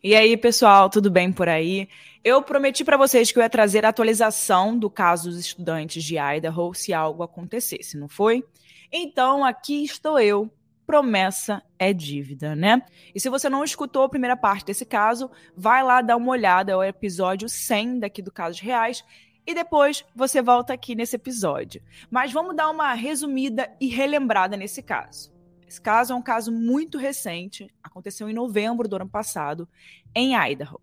E aí, pessoal, tudo bem por aí? Eu prometi para vocês que eu ia trazer a atualização do caso dos estudantes de Idaho se algo acontecesse, não foi? Então, aqui estou eu. Promessa é dívida, né? E se você não escutou a primeira parte desse caso, vai lá dar uma olhada, é o episódio 100 daqui do Casos Reais, e depois você volta aqui nesse episódio. Mas vamos dar uma resumida e relembrada nesse caso. Esse caso é um caso muito recente, aconteceu em novembro do ano passado, em Idaho,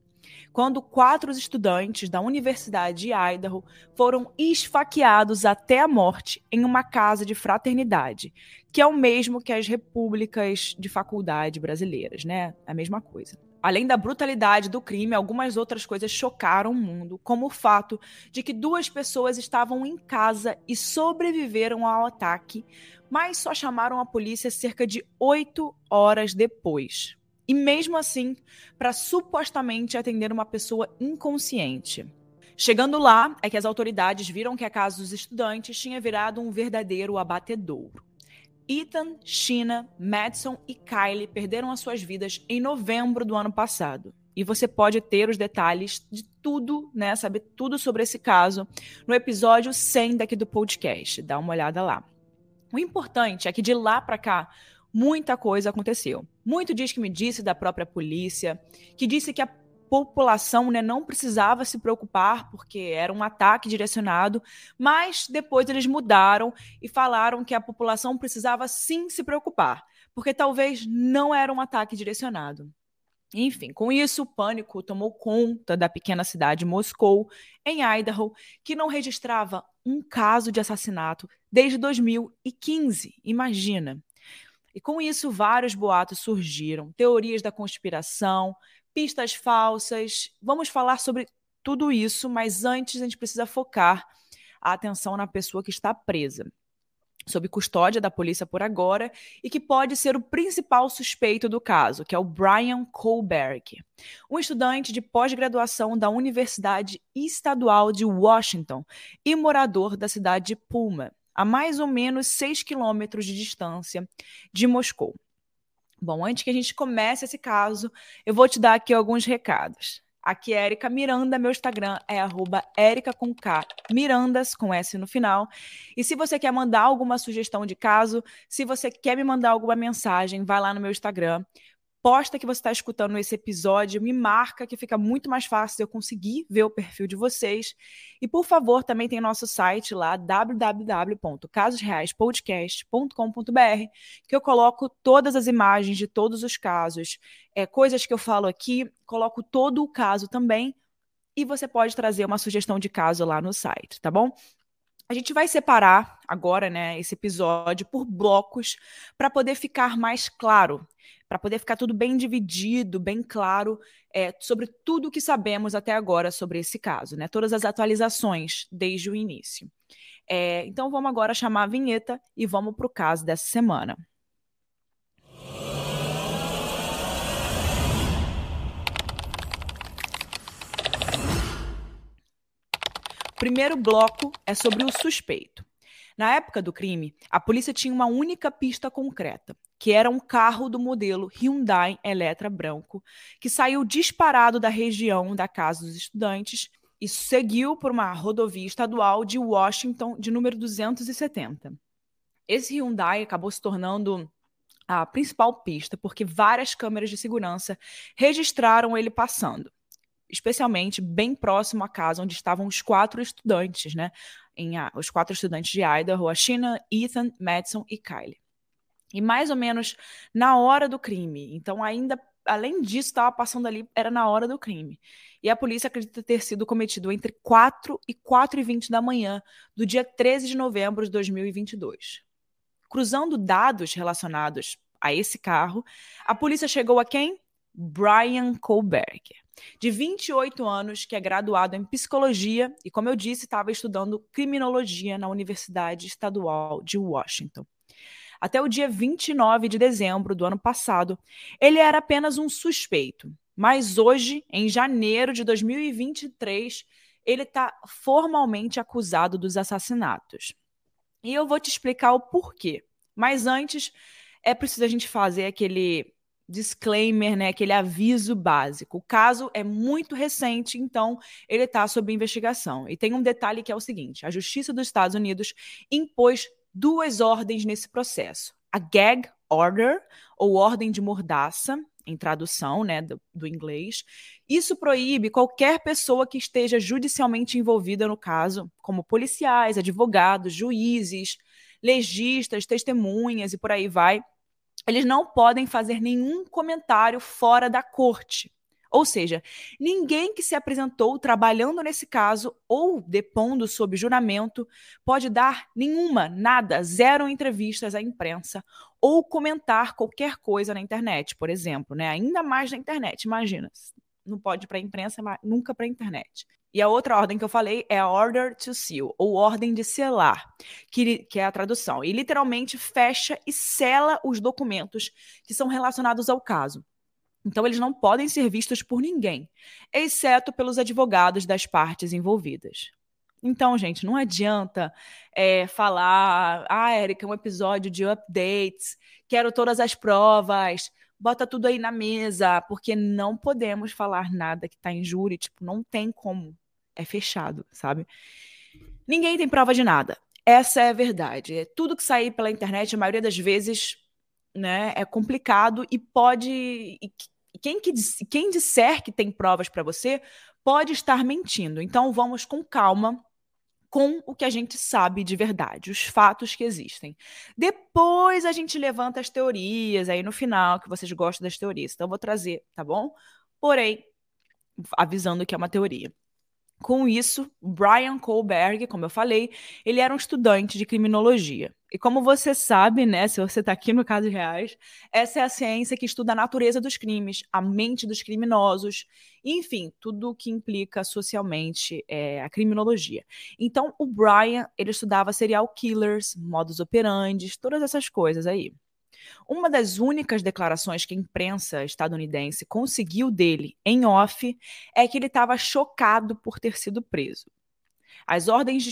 quando quatro estudantes da Universidade de Idaho foram esfaqueados até a morte em uma casa de fraternidade, que é o mesmo que as repúblicas de faculdade brasileiras, né? A mesma coisa. Além da brutalidade do crime, algumas outras coisas chocaram o mundo, como o fato de que duas pessoas estavam em casa e sobreviveram ao ataque, mas só chamaram a polícia cerca de oito horas depois. E mesmo assim, para supostamente atender uma pessoa inconsciente. Chegando lá, é que as autoridades viram que a casa dos estudantes tinha virado um verdadeiro abatedouro. Ethan, Sheena, Madison e Kylie perderam as suas vidas em novembro do ano passado. E você pode ter os detalhes de tudo, né, saber tudo sobre esse caso no episódio 100 daqui do podcast. Dá uma olhada lá. O importante é que de lá para cá, muita coisa aconteceu. Muito diz que me disse da própria polícia, que disse que a população né, não precisava se preocupar porque era um ataque direcionado, mas depois eles mudaram e falaram que a população precisava sim se preocupar, porque talvez não era um ataque direcionado. Enfim, com isso, o pânico tomou conta da pequena cidade de Moscou, em Idaho, que não registrava um caso de assassinato desde 2015. Imagina. E com isso, vários boatos surgiram, teorias da conspiração, pistas falsas. Vamos falar sobre tudo isso, mas antes a gente precisa focar a atenção na pessoa que está presa sob custódia da polícia por agora e que pode ser o principal suspeito do caso, que é o Brian Kohlberg, um estudante de pós-graduação da Universidade Estadual de Washington e morador da cidade de Puma, a mais ou menos 6 quilômetros de distância de Moscou. Bom, antes que a gente comece esse caso, eu vou te dar aqui alguns recados. Aqui é Erika Miranda, meu Instagram é arroba Erika com K, Mirandas com S no final. E se você quer mandar alguma sugestão de caso, se você quer me mandar alguma mensagem, vai lá no meu Instagram, posta que você está escutando esse episódio, me marca que fica muito mais fácil eu conseguir ver o perfil de vocês. E por favor, também tem nosso site lá, www.casosreaispodcast.com.br, que eu coloco todas as imagens de todos os casos, é, coisas que eu falo aqui, coloco todo o caso também. E você pode trazer uma sugestão de caso lá no site, tá bom? A gente vai separar agora, né, esse episódio por blocos para poder ficar mais claro, para poder ficar tudo bem dividido, bem claro é, sobre tudo o que sabemos até agora sobre esse caso, né? Todas as atualizações desde o início. É, então vamos agora chamar a vinheta e vamos para o caso dessa semana. primeiro bloco é sobre o suspeito. Na época do crime, a polícia tinha uma única pista concreta, que era um carro do modelo Hyundai Elantra branco, que saiu disparado da região da casa dos estudantes e seguiu por uma rodovia estadual de Washington de número 270. Esse Hyundai acabou se tornando a principal pista porque várias câmeras de segurança registraram ele passando especialmente bem próximo à casa onde estavam os quatro estudantes, né? Em, os quatro estudantes de Idaho, a Sheena, Ethan, Madison e Kylie. E mais ou menos na hora do crime. Então, ainda além disso, estava passando ali, era na hora do crime. E a polícia acredita ter sido cometido entre 4 e 4 e 20 da manhã do dia 13 de novembro de 2022. Cruzando dados relacionados a esse carro, a polícia chegou a quem? Brian Kohlberg de 28 anos, que é graduado em psicologia e, como eu disse, estava estudando criminologia na Universidade Estadual de Washington. Até o dia 29 de dezembro do ano passado, ele era apenas um suspeito. Mas hoje, em janeiro de 2023, ele está formalmente acusado dos assassinatos. E eu vou te explicar o porquê. Mas antes, é preciso a gente fazer aquele disclaimer, né, aquele aviso básico. O caso é muito recente, então ele está sob investigação. E tem um detalhe que é o seguinte: a Justiça dos Estados Unidos impôs duas ordens nesse processo: a gag order, ou ordem de mordaça, em tradução, né, do, do inglês. Isso proíbe qualquer pessoa que esteja judicialmente envolvida no caso, como policiais, advogados, juízes, legistas, testemunhas e por aí vai eles não podem fazer nenhum comentário fora da corte. Ou seja, ninguém que se apresentou trabalhando nesse caso ou depondo sob juramento pode dar nenhuma, nada, zero entrevistas à imprensa ou comentar qualquer coisa na internet, por exemplo, né? Ainda mais na internet, imagina. Não pode para a imprensa, mas nunca para a internet. E a outra ordem que eu falei é a Order to Seal, ou Ordem de Selar, que, que é a tradução. E literalmente fecha e sela os documentos que são relacionados ao caso. Então, eles não podem ser vistos por ninguém, exceto pelos advogados das partes envolvidas. Então, gente, não adianta é, falar, ah, Érica, é um episódio de updates, quero todas as provas, bota tudo aí na mesa, porque não podemos falar nada que está em júri, tipo, não tem como é fechado, sabe? Ninguém tem prova de nada. Essa é a verdade. É tudo que sair pela internet, a maioria das vezes, né, é complicado e pode. Quem, que, quem disser que tem provas para você pode estar mentindo. Então vamos com calma com o que a gente sabe de verdade, os fatos que existem. Depois a gente levanta as teorias aí no final, que vocês gostam das teorias. Então eu vou trazer, tá bom? Porém, avisando que é uma teoria. Com isso, Brian Kohlberg, como eu falei, ele era um estudante de criminologia. E como você sabe, né, se você está aqui no Casos Reais, essa é a ciência que estuda a natureza dos crimes, a mente dos criminosos, enfim, tudo que implica socialmente é, a criminologia. Então, o Brian, ele estudava serial killers, modus operandi, todas essas coisas aí. Uma das únicas declarações que a imprensa estadunidense conseguiu dele em off é que ele estava chocado por ter sido preso. As ordens de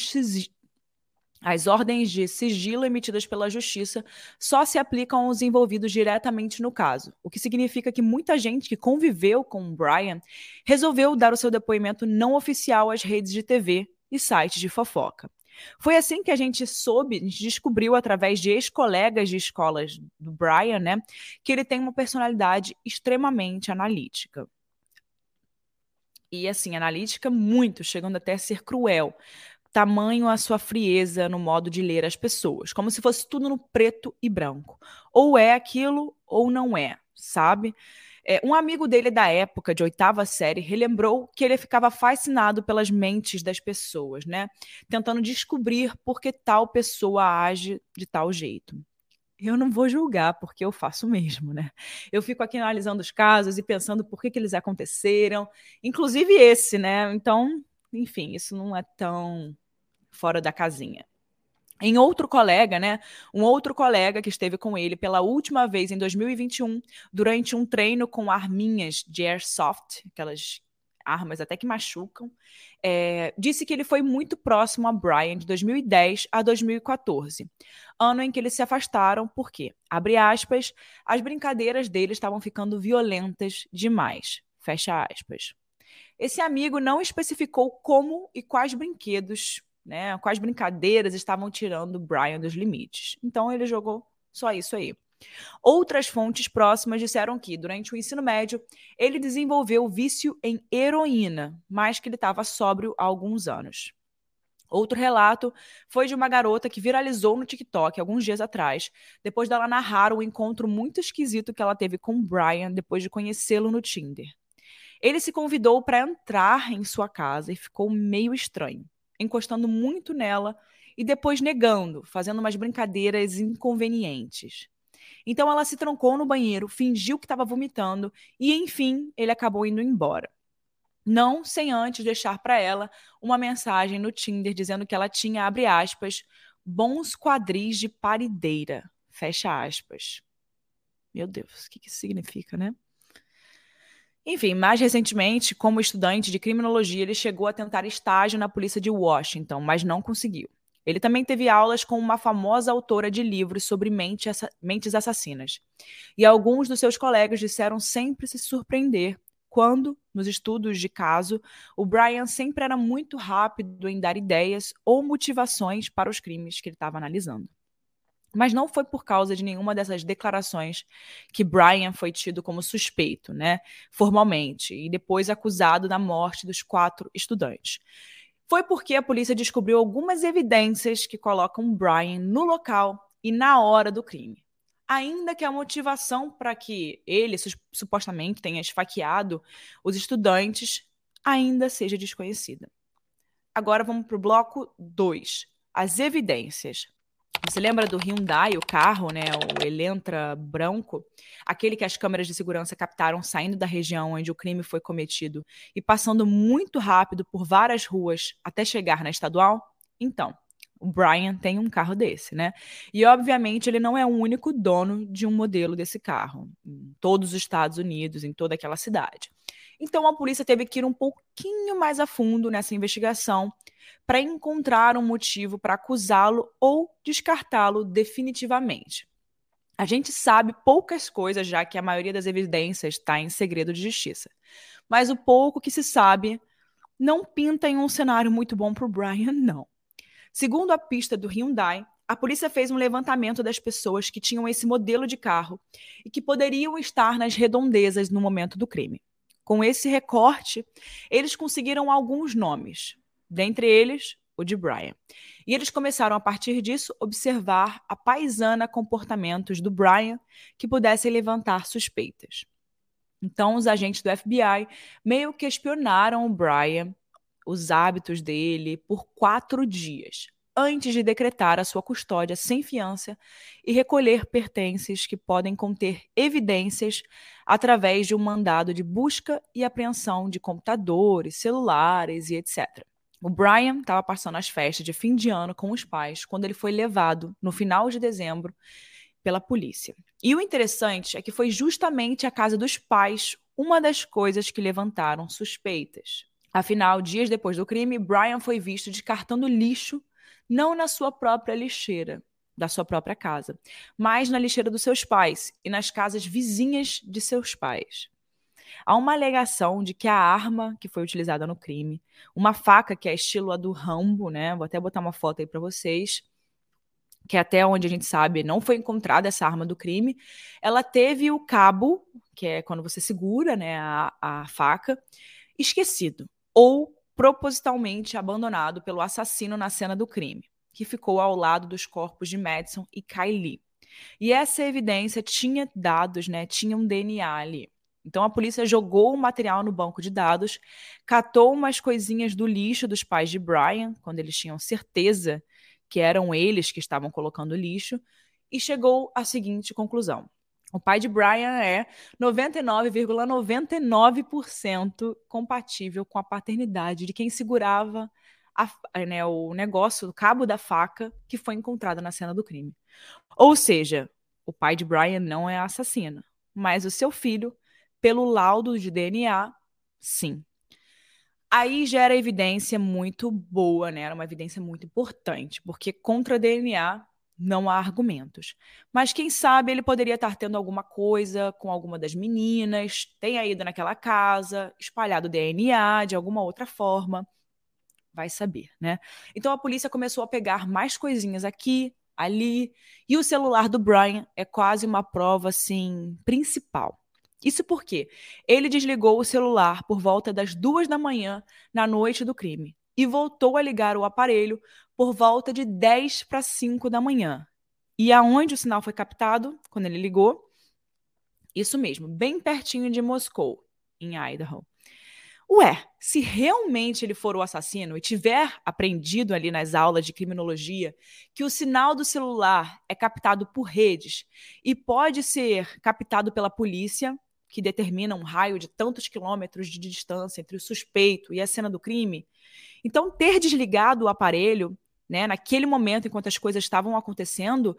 as ordens de sigilo emitidas pela Justiça só se aplicam aos envolvidos diretamente no caso, o que significa que muita gente que conviveu com o Brian resolveu dar o seu depoimento não oficial às redes de TV e sites de fofoca. Foi assim que a gente soube, a gente descobriu através de ex-colegas de escolas do Brian, né, que ele tem uma personalidade extremamente analítica. E assim, analítica muito, chegando até a ser cruel. Tamanho a sua frieza no modo de ler as pessoas, como se fosse tudo no preto e branco. Ou é aquilo ou não é, sabe? É, um amigo dele da época, de oitava série, relembrou que ele ficava fascinado pelas mentes das pessoas, né? Tentando descobrir por que tal pessoa age de tal jeito. Eu não vou julgar, porque eu faço mesmo, né? Eu fico aqui analisando os casos e pensando por que, que eles aconteceram, inclusive esse, né? Então, enfim, isso não é tão fora da casinha em outro colega, né? Um outro colega que esteve com ele pela última vez em 2021, durante um treino com arminhas de airsoft, aquelas armas até que machucam, é, disse que ele foi muito próximo a Brian de 2010 a 2014, ano em que eles se afastaram porque, abre aspas, as brincadeiras dele estavam ficando violentas demais, fecha aspas. Esse amigo não especificou como e quais brinquedos né? Quais brincadeiras estavam tirando Brian dos limites. Então ele jogou só isso aí. Outras fontes próximas disseram que, durante o ensino médio, ele desenvolveu vício em heroína, mas que ele estava sóbrio há alguns anos. Outro relato foi de uma garota que viralizou no TikTok alguns dias atrás, depois dela narrar um encontro muito esquisito que ela teve com Brian depois de conhecê-lo no Tinder. Ele se convidou para entrar em sua casa e ficou meio estranho encostando muito nela e depois negando, fazendo umas brincadeiras inconvenientes. Então ela se trancou no banheiro, fingiu que estava vomitando e, enfim, ele acabou indo embora. Não sem antes deixar para ela uma mensagem no Tinder dizendo que ela tinha, abre aspas, bons quadris de parideira, fecha aspas. Meu Deus, o que, que significa, né? Enfim, mais recentemente, como estudante de criminologia, ele chegou a tentar estágio na polícia de Washington, mas não conseguiu. Ele também teve aulas com uma famosa autora de livros sobre mentes assassinas. E alguns dos seus colegas disseram sempre se surpreender quando, nos estudos de caso, o Brian sempre era muito rápido em dar ideias ou motivações para os crimes que ele estava analisando. Mas não foi por causa de nenhuma dessas declarações que Brian foi tido como suspeito, né, formalmente, e depois acusado da morte dos quatro estudantes. Foi porque a polícia descobriu algumas evidências que colocam Brian no local e na hora do crime. Ainda que a motivação para que ele supostamente tenha esfaqueado os estudantes ainda seja desconhecida. Agora vamos para o bloco 2, as evidências. Você lembra do Hyundai, o carro, né, o Elantra branco, aquele que as câmeras de segurança captaram saindo da região onde o crime foi cometido e passando muito rápido por várias ruas até chegar na estadual? Então, o Brian tem um carro desse, né? E obviamente ele não é o único dono de um modelo desse carro em todos os Estados Unidos, em toda aquela cidade. Então a polícia teve que ir um pouquinho mais a fundo nessa investigação para encontrar um motivo para acusá-lo ou descartá-lo definitivamente. A gente sabe poucas coisas, já que a maioria das evidências está em segredo de justiça. Mas o pouco que se sabe não pinta em um cenário muito bom para o Brian, não. Segundo a pista do Hyundai, a polícia fez um levantamento das pessoas que tinham esse modelo de carro e que poderiam estar nas redondezas no momento do crime. Com esse recorte, eles conseguiram alguns nomes, dentre eles o de Brian. E eles começaram a partir disso observar a paisana comportamentos do Brian que pudessem levantar suspeitas. Então, os agentes do FBI meio que espionaram o Brian, os hábitos dele, por quatro dias, antes de decretar a sua custódia sem fiança e recolher pertences que podem conter evidências através de um mandado de busca e apreensão de computadores, celulares e etc. O Brian estava passando as festas de fim de ano com os pais quando ele foi levado, no final de dezembro, pela polícia. E o interessante é que foi justamente a casa dos pais uma das coisas que levantaram suspeitas. Afinal, dias depois do crime, Brian foi visto descartando lixo não na sua própria lixeira, da sua própria casa, mas na lixeira dos seus pais e nas casas vizinhas de seus pais. Há uma alegação de que a arma que foi utilizada no crime, uma faca que é estilo a do Rambo, né? Vou até botar uma foto aí para vocês, que até onde a gente sabe não foi encontrada essa arma do crime. Ela teve o cabo, que é quando você segura, né, a, a faca, esquecido ou propositalmente abandonado pelo assassino na cena do crime, que ficou ao lado dos corpos de Madison e Kylie. E essa evidência tinha dados, né? Tinha um DNA ali. Então a polícia jogou o material no banco de dados, catou umas coisinhas do lixo dos pais de Brian, quando eles tinham certeza que eram eles que estavam colocando lixo, e chegou à seguinte conclusão: o pai de Brian é 99,99% ,99 compatível com a paternidade de quem segurava a, né, o negócio, o cabo da faca que foi encontrado na cena do crime. Ou seja, o pai de Brian não é assassino, mas o seu filho pelo laudo de DNA, sim. Aí gera evidência muito boa, né? Era uma evidência muito importante, porque contra DNA não há argumentos. Mas quem sabe ele poderia estar tendo alguma coisa com alguma das meninas, tenha ido naquela casa, espalhado DNA de alguma outra forma. Vai saber, né? Então a polícia começou a pegar mais coisinhas aqui, ali, e o celular do Brian é quase uma prova assim principal. Isso porque ele desligou o celular por volta das duas da manhã na noite do crime e voltou a ligar o aparelho por volta de 10 para 5 da manhã. E aonde o sinal foi captado quando ele ligou? Isso mesmo, bem pertinho de Moscou, em Idaho. Ué, se realmente ele for o assassino e tiver aprendido ali nas aulas de criminologia que o sinal do celular é captado por redes e pode ser captado pela polícia, que determina um raio de tantos quilômetros de distância entre o suspeito e a cena do crime. Então, ter desligado o aparelho, né, naquele momento, enquanto as coisas estavam acontecendo,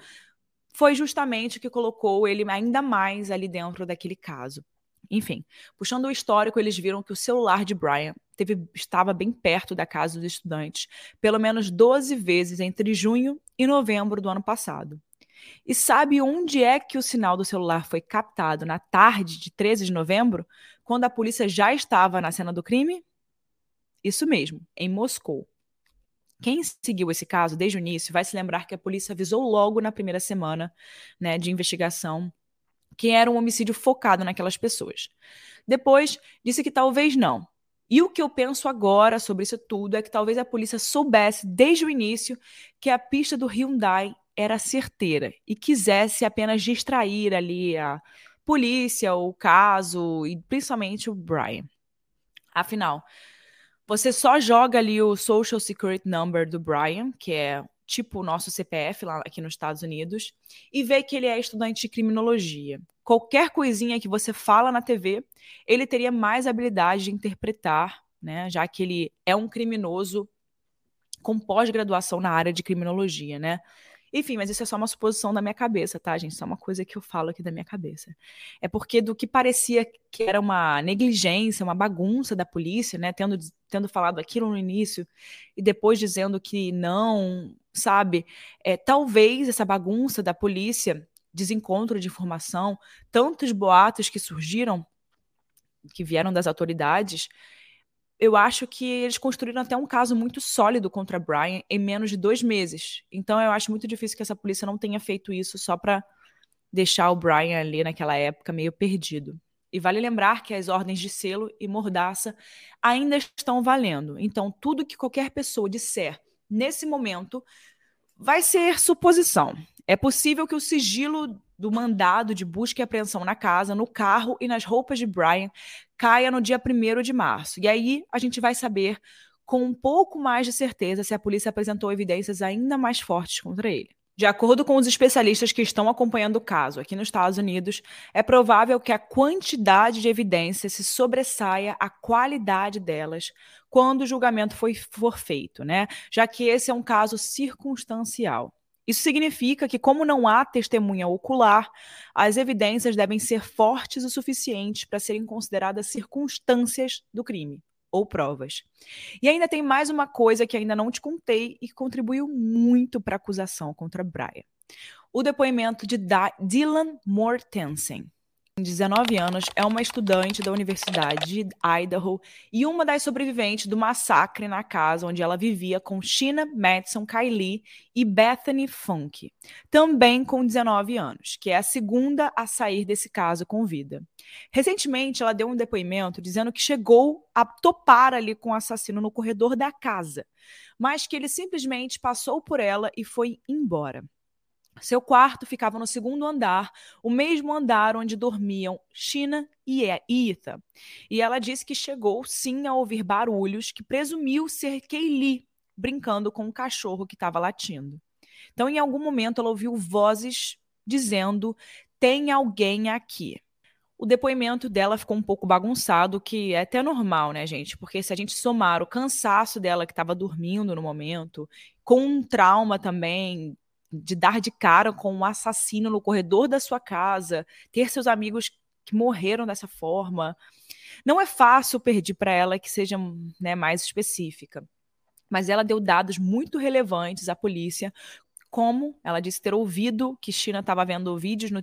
foi justamente o que colocou ele ainda mais ali dentro daquele caso. Enfim, puxando o histórico, eles viram que o celular de Brian teve, estava bem perto da casa dos estudantes, pelo menos 12 vezes entre junho e novembro do ano passado. E sabe onde é que o sinal do celular foi captado na tarde de 13 de novembro, quando a polícia já estava na cena do crime? Isso mesmo, em Moscou. Quem seguiu esse caso desde o início vai se lembrar que a polícia avisou logo na primeira semana né, de investigação que era um homicídio focado naquelas pessoas. Depois disse que talvez não. E o que eu penso agora sobre isso tudo é que talvez a polícia soubesse desde o início que a pista do Hyundai era certeira e quisesse apenas distrair ali a polícia, o caso e principalmente o Brian. Afinal, você só joga ali o Social Security Number do Brian, que é tipo o nosso CPF lá aqui nos Estados Unidos, e vê que ele é estudante de criminologia. Qualquer coisinha que você fala na TV, ele teria mais habilidade de interpretar, né? Já que ele é um criminoso com pós-graduação na área de criminologia, né? Enfim, mas isso é só uma suposição da minha cabeça, tá, gente? Só uma coisa que eu falo aqui da minha cabeça. É porque do que parecia que era uma negligência, uma bagunça da polícia, né? Tendo, tendo falado aquilo no início e depois dizendo que não, sabe? É, talvez essa bagunça da polícia, desencontro de informação, tantos boatos que surgiram, que vieram das autoridades, eu acho que eles construíram até um caso muito sólido contra Brian em menos de dois meses. Então eu acho muito difícil que essa polícia não tenha feito isso só para deixar o Brian ali naquela época meio perdido. E vale lembrar que as ordens de selo e mordaça ainda estão valendo. Então tudo que qualquer pessoa disser nesse momento vai ser suposição. É possível que o sigilo do mandado de busca e apreensão na casa, no carro e nas roupas de Brian caia no dia 1 de março. E aí a gente vai saber com um pouco mais de certeza se a polícia apresentou evidências ainda mais fortes contra ele. De acordo com os especialistas que estão acompanhando o caso aqui nos Estados Unidos, é provável que a quantidade de evidências se sobressaia à qualidade delas quando o julgamento foi, for feito, né? Já que esse é um caso circunstancial. Isso significa que, como não há testemunha ocular, as evidências devem ser fortes o suficiente para serem consideradas circunstâncias do crime ou provas. E ainda tem mais uma coisa que ainda não te contei e que contribuiu muito para a acusação contra Brian. O depoimento de Dylan Mortensen, 19 anos, é uma estudante da Universidade de Idaho e uma das sobreviventes do massacre na casa onde ela vivia com Sheena Madison Kylie e Bethany Funk, também com 19 anos, que é a segunda a sair desse caso com vida. Recentemente, ela deu um depoimento dizendo que chegou a topar ali com o assassino no corredor da casa, mas que ele simplesmente passou por ela e foi embora. Seu quarto ficava no segundo andar, o mesmo andar onde dormiam China e Ethan. E ela disse que chegou sim a ouvir barulhos que presumiu ser Kaylee brincando com um cachorro que estava latindo. Então, em algum momento, ela ouviu vozes dizendo: tem alguém aqui. O depoimento dela ficou um pouco bagunçado, que é até normal, né, gente? Porque se a gente somar o cansaço dela que estava dormindo no momento, com um trauma também de dar de cara com um assassino no corredor da sua casa, ter seus amigos que morreram dessa forma. Não é fácil pedir para ela que seja né, mais específica, mas ela deu dados muito relevantes à polícia, como ela disse ter ouvido que China estava vendo vídeos no,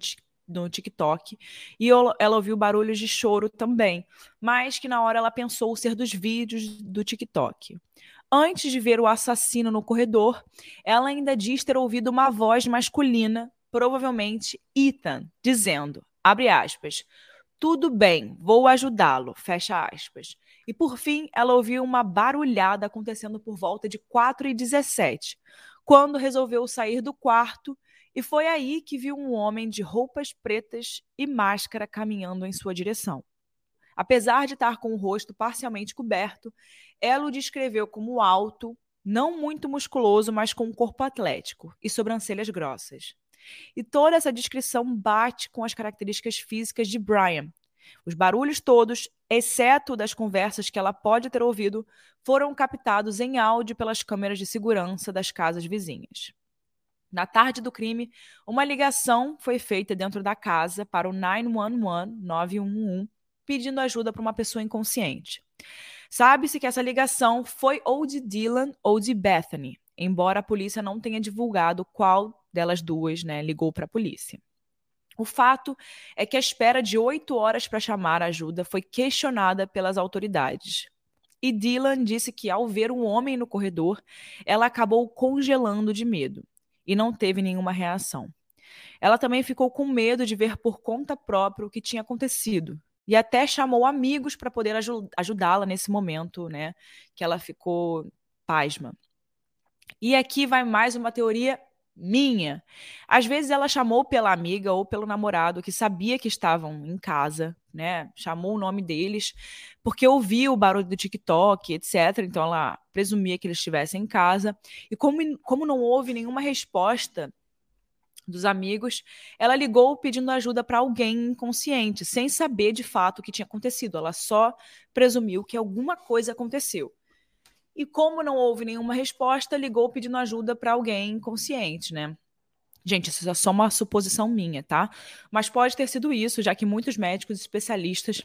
no TikTok e ela ouviu barulhos de choro também, mas que na hora ela pensou ser dos vídeos do TikTok. Antes de ver o assassino no corredor, ela ainda diz ter ouvido uma voz masculina, provavelmente Ethan, dizendo, abre aspas, tudo bem, vou ajudá-lo, fecha aspas. E por fim, ela ouviu uma barulhada acontecendo por volta de 4 e 17, quando resolveu sair do quarto e foi aí que viu um homem de roupas pretas e máscara caminhando em sua direção. Apesar de estar com o rosto parcialmente coberto, ela o descreveu como alto, não muito musculoso, mas com um corpo atlético e sobrancelhas grossas. E toda essa descrição bate com as características físicas de Brian. Os barulhos todos, exceto das conversas que ela pode ter ouvido, foram captados em áudio pelas câmeras de segurança das casas vizinhas. Na tarde do crime, uma ligação foi feita dentro da casa para o 911 911 pedindo ajuda para uma pessoa inconsciente. Sabe-se que essa ligação foi ou de Dylan ou de Bethany, embora a polícia não tenha divulgado qual delas duas né, ligou para a polícia. O fato é que a espera de oito horas para chamar ajuda foi questionada pelas autoridades. E Dylan disse que, ao ver um homem no corredor, ela acabou congelando de medo e não teve nenhuma reação. Ela também ficou com medo de ver por conta própria o que tinha acontecido e até chamou amigos para poder ajudá-la nesse momento, né? Que ela ficou pasma. E aqui vai mais uma teoria minha. Às vezes ela chamou pela amiga ou pelo namorado que sabia que estavam em casa, né? Chamou o nome deles porque ouvia o barulho do TikTok, etc. Então ela presumia que eles estivessem em casa. E como, como não houve nenhuma resposta dos amigos, ela ligou pedindo ajuda para alguém inconsciente, sem saber de fato o que tinha acontecido. Ela só presumiu que alguma coisa aconteceu. E como não houve nenhuma resposta, ligou pedindo ajuda para alguém inconsciente, né? Gente, isso é só uma suposição minha, tá? Mas pode ter sido isso, já que muitos médicos especialistas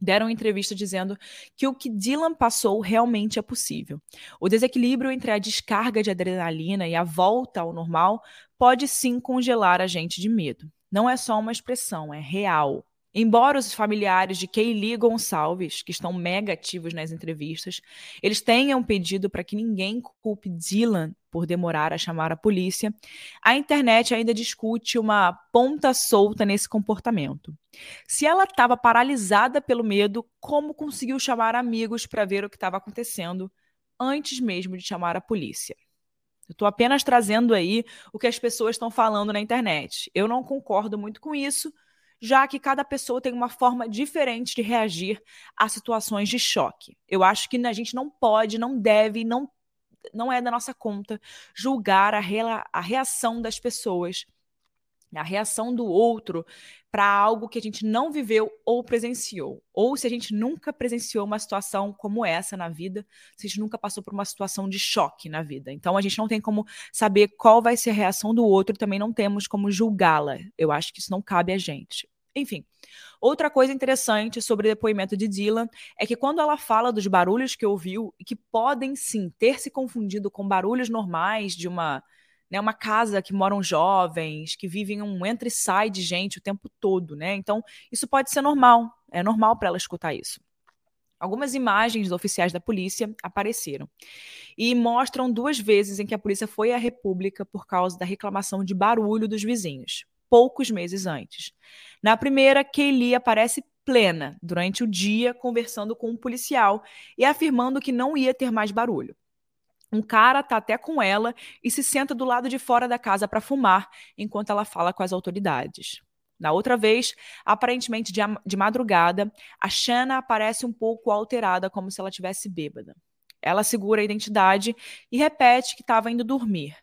deram entrevista dizendo que o que Dylan passou realmente é possível. O desequilíbrio entre a descarga de adrenalina e a volta ao normal pode sim congelar a gente de medo. Não é só uma expressão, é real. Embora os familiares de Kaylee Gonçalves, que estão mega ativos nas entrevistas, eles tenham pedido para que ninguém culpe Dylan por demorar a chamar a polícia, a internet ainda discute uma ponta solta nesse comportamento. Se ela estava paralisada pelo medo, como conseguiu chamar amigos para ver o que estava acontecendo antes mesmo de chamar a polícia? Eu estou apenas trazendo aí o que as pessoas estão falando na internet. Eu não concordo muito com isso já que cada pessoa tem uma forma diferente de reagir a situações de choque. Eu acho que a gente não pode, não deve, não, não é da nossa conta julgar a, a reação das pessoas a reação do outro para algo que a gente não viveu ou presenciou. Ou se a gente nunca presenciou uma situação como essa na vida, se a gente nunca passou por uma situação de choque na vida. Então a gente não tem como saber qual vai ser a reação do outro, também não temos como julgá-la. Eu acho que isso não cabe a gente. Enfim, outra coisa interessante sobre o depoimento de Dylan é que quando ela fala dos barulhos que ouviu e que podem sim ter se confundido com barulhos normais de uma né, uma casa que moram jovens, que vivem um entra e sai de gente o tempo todo, né? Então, isso pode ser normal, é normal para ela escutar isso. Algumas imagens oficiais da polícia apareceram e mostram duas vezes em que a polícia foi à República por causa da reclamação de barulho dos vizinhos, poucos meses antes. Na primeira, Kaylee aparece plena durante o dia conversando com um policial e afirmando que não ia ter mais barulho. Um cara tá até com ela e se senta do lado de fora da casa para fumar enquanto ela fala com as autoridades. Na outra vez, aparentemente de, de madrugada, a Shanna aparece um pouco alterada, como se ela tivesse bêbada. Ela segura a identidade e repete que estava indo dormir,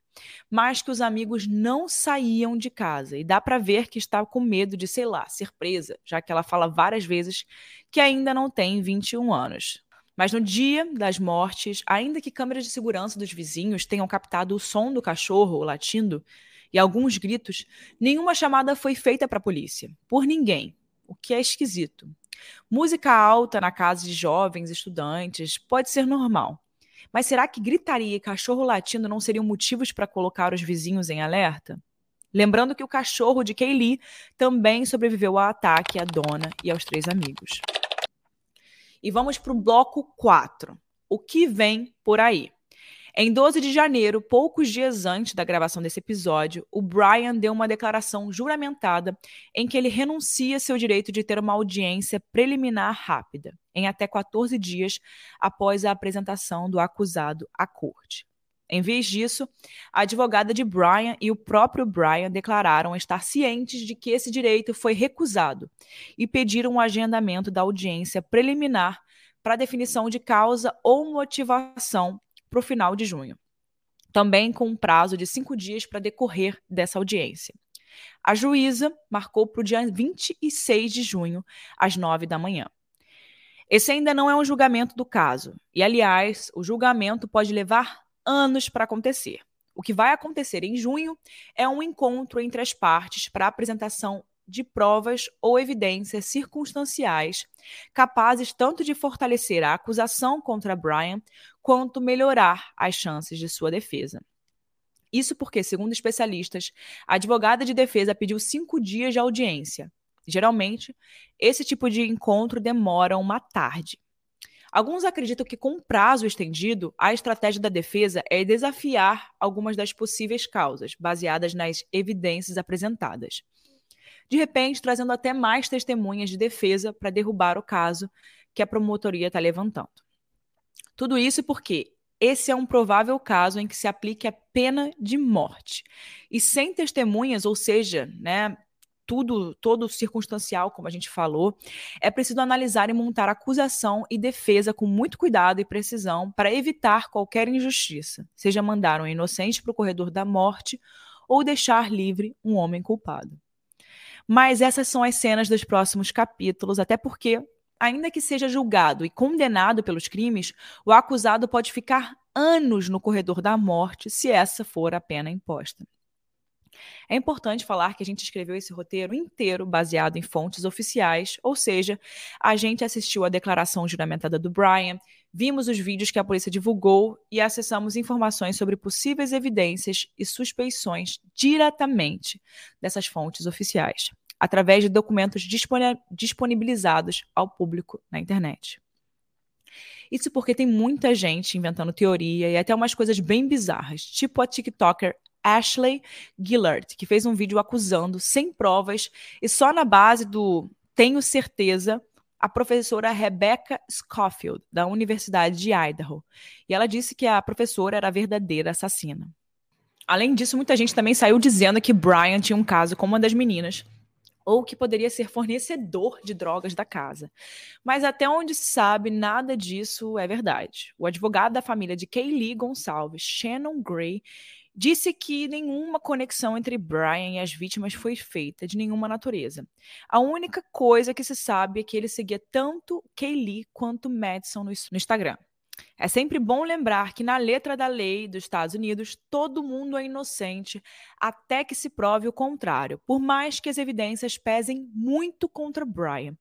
mas que os amigos não saíam de casa e dá para ver que está com medo de, sei lá, ser presa, já que ela fala várias vezes que ainda não tem 21 anos. Mas no dia das mortes, ainda que câmeras de segurança dos vizinhos tenham captado o som do cachorro latindo e alguns gritos, nenhuma chamada foi feita para a polícia, por ninguém, o que é esquisito. Música alta na casa de jovens estudantes pode ser normal. Mas será que gritaria e cachorro latindo não seriam motivos para colocar os vizinhos em alerta? Lembrando que o cachorro de Kaylee também sobreviveu ao ataque à dona e aos três amigos. E vamos para o bloco 4. O que vem por aí? Em 12 de janeiro, poucos dias antes da gravação desse episódio, o Brian deu uma declaração juramentada em que ele renuncia seu direito de ter uma audiência preliminar rápida, em até 14 dias após a apresentação do acusado à corte. Em vez disso, a advogada de Brian e o próprio Brian declararam estar cientes de que esse direito foi recusado e pediram um agendamento da audiência preliminar para definição de causa ou motivação para o final de junho, também com um prazo de cinco dias para decorrer dessa audiência. A juíza marcou para o dia 26 de junho, às nove da manhã. Esse ainda não é um julgamento do caso, e aliás, o julgamento pode levar anos para acontecer. O que vai acontecer em junho é um encontro entre as partes para apresentação de provas ou evidências circunstanciais capazes tanto de fortalecer a acusação contra Brian quanto melhorar as chances de sua defesa. Isso porque, segundo especialistas, a advogada de defesa pediu cinco dias de audiência. Geralmente, esse tipo de encontro demora uma tarde. Alguns acreditam que, com prazo estendido, a estratégia da defesa é desafiar algumas das possíveis causas, baseadas nas evidências apresentadas. De repente, trazendo até mais testemunhas de defesa para derrubar o caso que a promotoria está levantando. Tudo isso porque esse é um provável caso em que se aplique a pena de morte. E sem testemunhas, ou seja, né, tudo, todo circunstancial, como a gente falou, é preciso analisar e montar acusação e defesa com muito cuidado e precisão para evitar qualquer injustiça, seja mandar um inocente para o corredor da morte ou deixar livre um homem culpado. Mas essas são as cenas dos próximos capítulos, até porque, ainda que seja julgado e condenado pelos crimes, o acusado pode ficar anos no corredor da morte se essa for a pena imposta. É importante falar que a gente escreveu esse roteiro inteiro baseado em fontes oficiais, ou seja, a gente assistiu a declaração juramentada do Brian, vimos os vídeos que a polícia divulgou e acessamos informações sobre possíveis evidências e suspeições diretamente dessas fontes oficiais, através de documentos disponibilizados ao público na internet. Isso porque tem muita gente inventando teoria e até umas coisas bem bizarras, tipo a TikToker Ashley Gillard, que fez um vídeo acusando, sem provas e só na base do tenho certeza, a professora Rebecca Schofield, da Universidade de Idaho. E ela disse que a professora era a verdadeira assassina. Além disso, muita gente também saiu dizendo que Brian tinha um caso com uma das meninas, ou que poderia ser fornecedor de drogas da casa. Mas até onde se sabe, nada disso é verdade. O advogado da família de Kaylee Gonçalves, Shannon Gray, disse que nenhuma conexão entre Brian e as vítimas foi feita, de nenhuma natureza. A única coisa que se sabe é que ele seguia tanto Kaylee quanto Madison no, Instagram. É sempre bom lembrar que, na letra da lei dos Estados Unidos, todo mundo é inocente até que se prove o contrário, por mais que as evidências pesem muito contra Brian.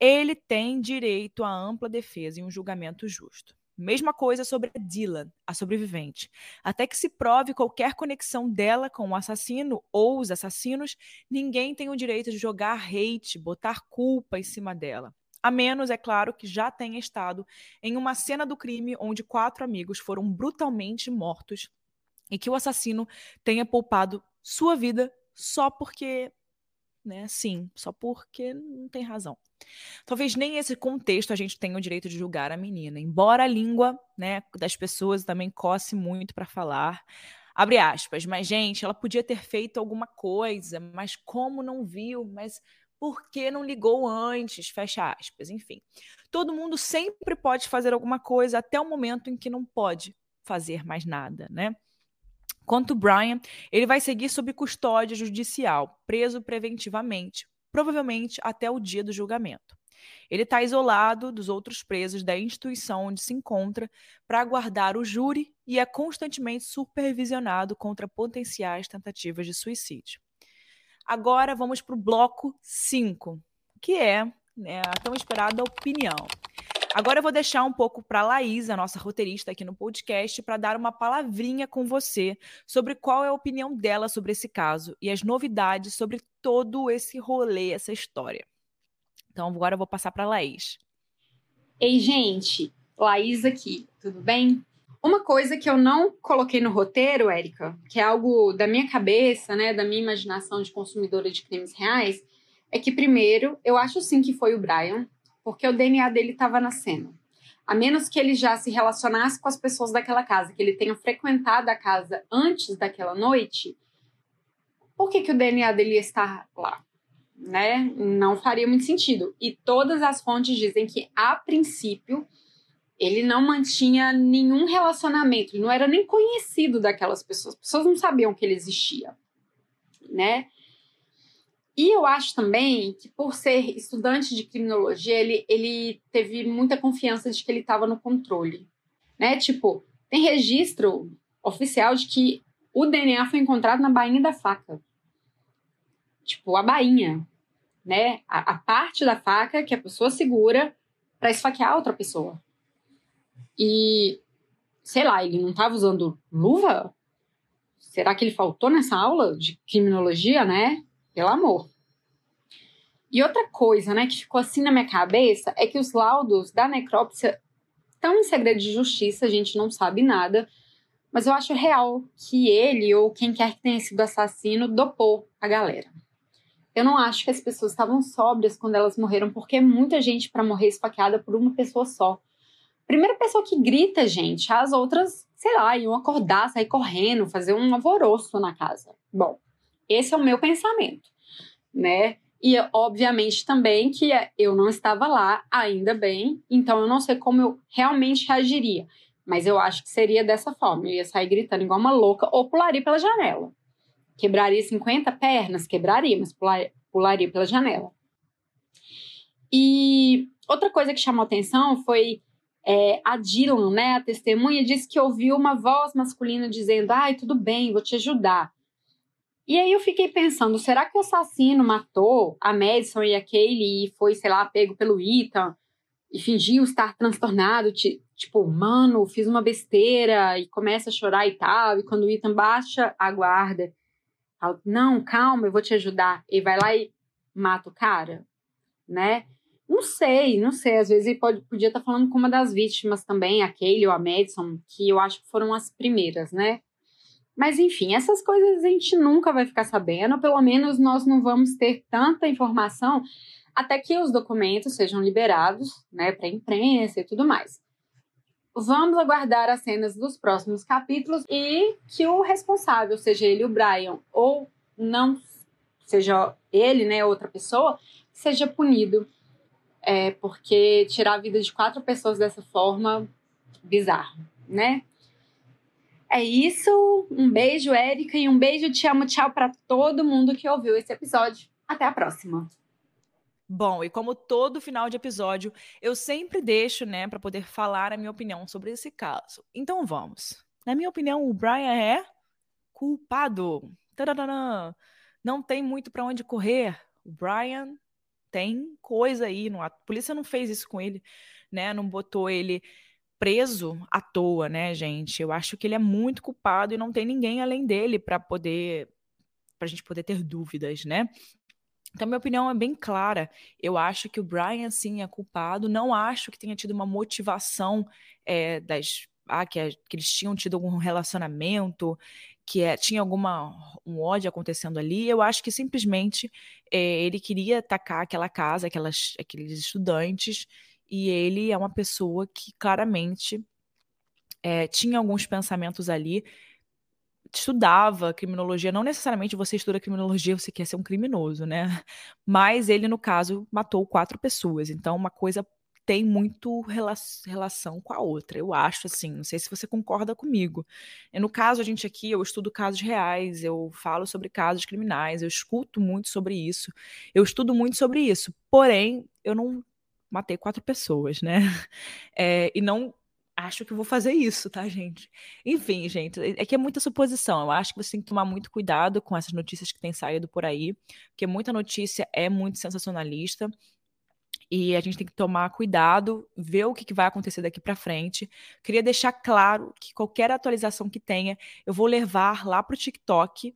Ele tem direito a ampla defesa e um julgamento justo. Mesma coisa sobre a Dylan, a sobrevivente. Até que se prove qualquer conexão dela com o assassino ou os assassinos, ninguém tem o direito de jogar hate, botar culpa em cima dela. A menos, é claro, que já tenha estado em uma cena do crime onde quatro amigos foram brutalmente mortos e que o assassino tenha poupado sua vida só porque, né, sim, só porque não tem razão. Talvez nem esse contexto a gente tenha o direito de julgar a menina, embora a língua né, das pessoas também coce muito para falar. Abre aspas, mas gente, ela podia ter feito alguma coisa, mas como não viu, mas por que não ligou antes? Fecha aspas, enfim. Todo mundo sempre pode fazer alguma coisa até o momento em que não pode fazer mais nada, né? Quanto Brian, ele vai seguir sob custódia judicial, preso preventivamente, provavelmente até o dia do julgamento. Ele está isolado dos outros presos da instituição onde se encontra para aguardar o júri e é constantemente supervisionado contra potenciais tentativas de suicídio. Agora vamos para o bloco 5, que é né, a tão esperada opinião. Agora eu vou deixar um pouco para a Laís, a nossa roteirista aqui no podcast, para dar uma palavrinha com você sobre qual é a opinião dela sobre esse caso e as novidades sobre todo esse rolê, essa história. Então agora eu vou passar para a Laís. Ei, gente, Laís aqui, tudo bem? Uma coisa que eu não coloquei no roteiro, Érica, que é algo da minha cabeça, né, da minha imaginação de consumidora de crimes reais, é que primeiro, eu acho sim que foi o Brian, porque o DNA dele estava na cena. A menos que ele já se relacionasse com as pessoas daquela casa, que ele tenha frequentado a casa antes daquela noite, por que, que o DNA dele ia estar lá? Né? Não faria muito sentido. E todas as fontes dizem que, a princípio, ele não mantinha nenhum relacionamento, ele não era nem conhecido daquelas pessoas. As pessoas não sabiam que ele existia, né? E eu acho também que, por ser estudante de criminologia, ele, ele teve muita confiança de que ele estava no controle. Né? Tipo, tem registro oficial de que o DNA foi encontrado na bainha da faca. Tipo, a bainha. né? A, a parte da faca que a pessoa segura para esfaquear outra pessoa. E, sei lá, ele não estava usando luva? Será que ele faltou nessa aula de criminologia, né? Pelo amor. E outra coisa, né, que ficou assim na minha cabeça é que os laudos da necrópsia estão em segredo de justiça, a gente não sabe nada. Mas eu acho real que ele ou quem quer que tenha sido assassino dopou a galera. Eu não acho que as pessoas estavam sóbrias quando elas morreram, porque é muita gente para morrer esfaqueada por uma pessoa só. Primeira pessoa que grita, gente, as outras, sei lá, iam acordar, sair correndo, fazer um alvoroço na casa. Bom, esse é o meu pensamento, né? E obviamente também que eu não estava lá, ainda bem, então eu não sei como eu realmente reagiria. Mas eu acho que seria dessa forma. Eu ia sair gritando igual uma louca ou pularia pela janela. Quebraria 50 pernas? Quebraria, mas pularia, pela janela. E outra coisa que chamou atenção foi é, a Dylan, né, a testemunha, disse que ouviu uma voz masculina dizendo: Ai, tudo bem, vou te ajudar. E aí eu fiquei pensando: será que o assassino matou a Madison e a Kaylee e foi, sei lá, pego pelo Ethan e fingiu estar transtornado? Tipo, mano, fiz uma besteira e começa a chorar e tal. E quando o Ethan baixa a guarda, fala, não, calma, eu vou te ajudar. E vai lá e mata o cara, né? Não sei, não sei. Às vezes ele pode, podia estar falando com uma das vítimas também, a Kaylee ou a Madison, que eu acho que foram as primeiras, né? Mas enfim, essas coisas a gente nunca vai ficar sabendo, pelo menos nós não vamos ter tanta informação até que os documentos sejam liberados, né, para imprensa e tudo mais. Vamos aguardar as cenas dos próximos capítulos e que o responsável, seja ele o Brian ou não seja ele, né, outra pessoa, seja punido. É, porque tirar a vida de quatro pessoas dessa forma, bizarro, né? É isso. Um beijo, Érica, e um beijo, te amo, tchau para todo mundo que ouviu esse episódio. Até a próxima. Bom, e como todo final de episódio, eu sempre deixo, né, para poder falar a minha opinião sobre esse caso. Então vamos. Na minha opinião, o Brian é culpado. Tadadã. Não tem muito para onde correr. O Brian tem coisa aí, não, a polícia não fez isso com ele, né? Não botou ele preso à toa, né, gente? Eu acho que ele é muito culpado e não tem ninguém além dele para poder para a gente poder ter dúvidas, né? Então, minha opinião é bem clara. Eu acho que o Brian, sim, é culpado. Não acho que tenha tido uma motivação é, das. Ah, que, que, eles tinham tido algum relacionamento, que é, tinha alguma um ódio acontecendo ali. Eu acho que simplesmente é, ele queria atacar aquela casa, aquelas, aqueles estudantes, e ele é uma pessoa que claramente é, tinha alguns pensamentos ali estudava criminologia, não necessariamente você estuda criminologia, você quer ser um criminoso, né? Mas ele, no caso, matou quatro pessoas. Então, uma coisa tem muito relação com a outra, eu acho assim. Não sei se você concorda comigo. E no caso, a gente aqui, eu estudo casos reais, eu falo sobre casos criminais, eu escuto muito sobre isso, eu estudo muito sobre isso. Porém, eu não matei quatro pessoas, né? É, e não acho que vou fazer isso, tá, gente? Enfim, gente, é, é que é muita suposição. Eu acho que você tem que tomar muito cuidado com essas notícias que têm saído por aí, porque muita notícia é muito sensacionalista. E a gente tem que tomar cuidado, ver o que, vai acontecer daqui para frente. Queria deixar claro que qualquer atualização que tenha, eu vou levar lá para o TikTok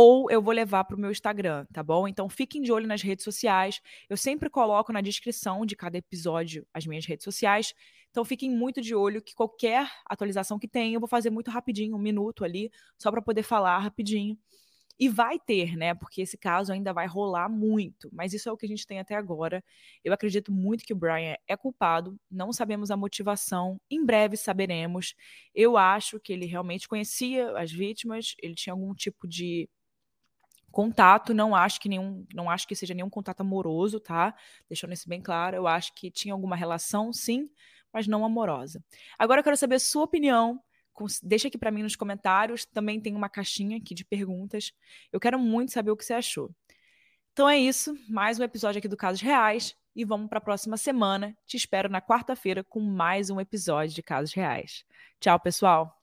ou eu vou levar para o meu Instagram, tá bom? Então fiquem de olho nas redes sociais. Eu sempre coloco na descrição de cada episódio as minhas redes sociais. Então fiquem muito de olho que qualquer atualização que tenha, eu vou fazer muito rapidinho, um minuto ali, só para poder falar rapidinho. E vai ter, né? Porque esse caso ainda vai rolar muito. Mas isso é o que a gente tem até agora. Eu acredito muito que o Brian é culpado. Não sabemos a motivação. Em breve saberemos. Eu acho que ele realmente conhecia as vítimas. Ele tinha algum tipo de Contato, não acho que nenhum, não acho que seja nenhum contato amoroso, tá? Deixando isso bem claro. Eu acho que tinha alguma relação, sim, mas não amorosa. Agora eu quero saber a sua opinião. Deixa aqui para mim nos comentários. Também tem uma caixinha aqui de perguntas. Eu quero muito saber o que você achou. Então é isso, mais um episódio aqui do Casos Reais e vamos para a próxima semana. Te espero na quarta-feira com mais um episódio de Casos Reais. Tchau, pessoal.